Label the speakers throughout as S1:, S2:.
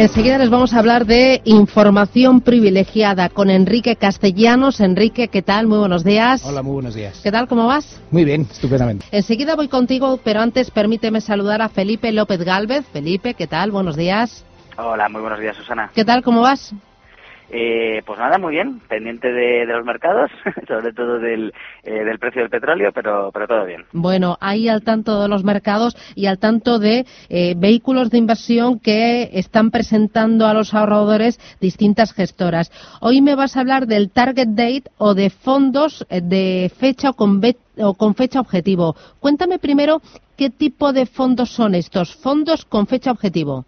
S1: Enseguida les vamos a hablar de información privilegiada con Enrique Castellanos. Enrique, ¿qué tal? Muy buenos días.
S2: Hola, muy buenos días.
S1: ¿Qué tal? ¿Cómo vas?
S2: Muy bien, estupendamente.
S1: Enseguida voy contigo, pero antes permíteme saludar a Felipe López Gálvez. Felipe, ¿qué tal? Buenos días.
S3: Hola, muy buenos días, Susana.
S1: ¿Qué tal? ¿Cómo vas?
S3: Eh, pues nada, muy bien, pendiente de, los mercados, sobre todo del, eh, del, precio del petróleo, pero, pero todo bien.
S1: Bueno, ahí al tanto de los mercados y al tanto de eh, vehículos de inversión que están presentando a los ahorradores distintas gestoras. Hoy me vas a hablar del target date o de fondos eh, de fecha con, o con fecha objetivo. Cuéntame primero qué tipo de fondos son estos, fondos con fecha objetivo.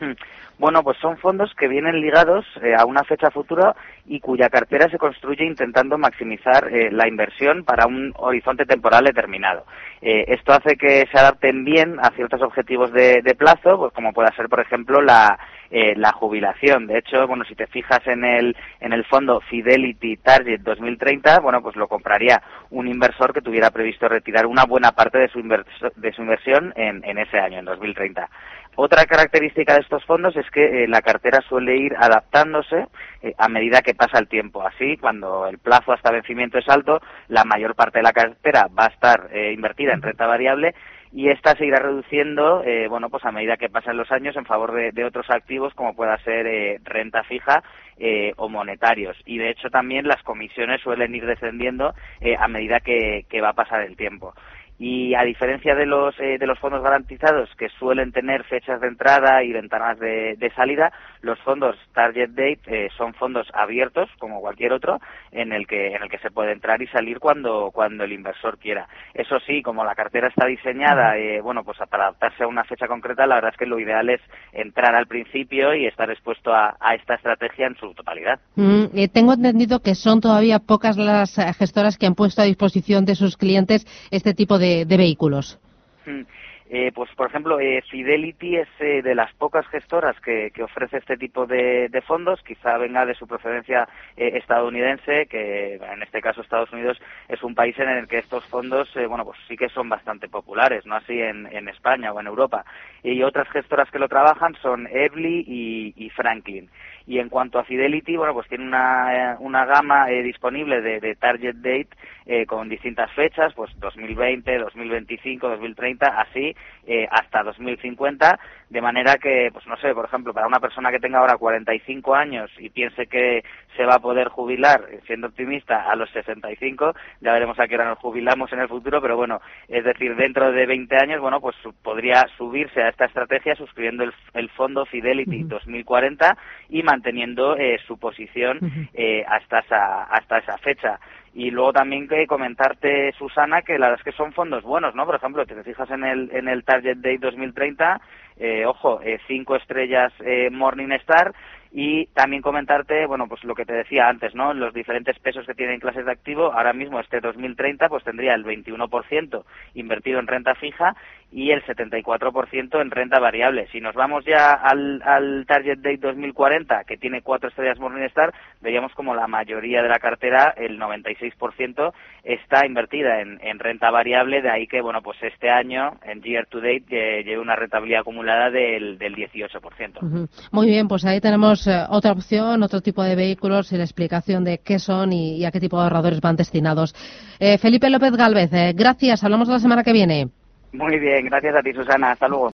S3: Hmm. Bueno, pues son fondos que vienen ligados eh, a una fecha futura y cuya cartera se construye intentando maximizar eh, la inversión para un horizonte temporal determinado. Eh, esto hace que se adapten bien a ciertos objetivos de, plazo, pues como pueda ser, por ejemplo, la, eh, la jubilación. De hecho, bueno, si te fijas en el, en el fondo Fidelity Target 2030, bueno, pues lo compraría un inversor que tuviera previsto retirar una buena parte de su, de su inversión en ese año, en 2030. Otra característica de estos fondos es que eh, la cartera suele ir adaptándose eh, a medida que pasa el tiempo. Así, cuando el plazo hasta vencimiento es alto, la mayor parte de la cartera va a estar eh, invertida en renta variable y esta se irá reduciendo, eh, bueno, pues a medida que pasan los años en favor de, de otros activos como pueda ser eh, renta fija eh, o monetarios. Y de hecho también las comisiones suelen ir descendiendo eh, a medida que, que va a pasar el tiempo y a diferencia de los eh, de los fondos garantizados que suelen tener fechas de entrada y ventanas de, de salida los fondos target date eh, son fondos abiertos como cualquier otro en el que en el que se puede entrar y salir cuando cuando el inversor quiera. Eso sí como la cartera está diseñada eh, bueno pues para adaptarse a una fecha concreta la verdad es que lo ideal es entrar al principio y estar expuesto a, a esta estrategia en su totalidad.
S1: Mm, tengo entendido que son todavía pocas las gestoras que han puesto a disposición de sus clientes este tipo de de, vehículos?
S3: Eh, pues, por ejemplo, eh, Fidelity es eh, de las pocas gestoras que, ofrece este tipo de, fondos. Quizá venga de su procedencia eh, estadounidense, que en este caso Estados Unidos es un país en el que estos fondos, eh, bueno, pues sí que son bastante populares, no así en, en, España o en Europa. Y otras gestoras que lo trabajan son Evely y Franklin. Y en cuanto a Fidelity, bueno, pues tiene una, una gama eh, disponible de, de, target date eh, con distintas fechas, pues 2020, 2025, 2030, así eh, hasta 2050, de manera que, pues no sé, por ejemplo, para una persona que tenga ahora 45 años y piense que se va a poder jubilar, siendo optimista, a los 65, ya veremos a qué hora nos jubilamos en el futuro, pero bueno, es decir, dentro de 20 años, bueno, pues podría subirse a esta estrategia suscribiendo el, el fondo Fidelity uh -huh. 2040 y manteniendo eh, su posición eh, hasta esa hasta esa fecha y luego también que comentarte Susana que la verdad es que son fondos buenos no por ejemplo si te fijas en el en el Target Day 2030 eh, ojo eh, cinco estrellas eh, Morningstar y también comentarte, bueno, pues lo que te decía antes, ¿no? Los diferentes pesos que tienen clases de activo, ahora mismo este 2030 pues tendría el 21% invertido en renta fija y el 74% en renta variable. Si nos vamos ya al, al Target Date 2040, que tiene cuatro estrellas Morningstar, veríamos como la mayoría de la cartera, el 96%, está invertida en, en renta variable, de ahí que, bueno, pues este año, en Year to Date, eh, lleve una rentabilidad acumulada del, del 18%.
S1: Uh -huh. Muy bien, pues ahí tenemos eh, otra opción, otro tipo de vehículos y la explicación de qué son y, y a qué tipo de ahorradores van destinados. Eh, Felipe López Galvez, eh, gracias. Hablamos la semana que viene.
S3: Muy bien, gracias a ti, Susana. Hasta luego.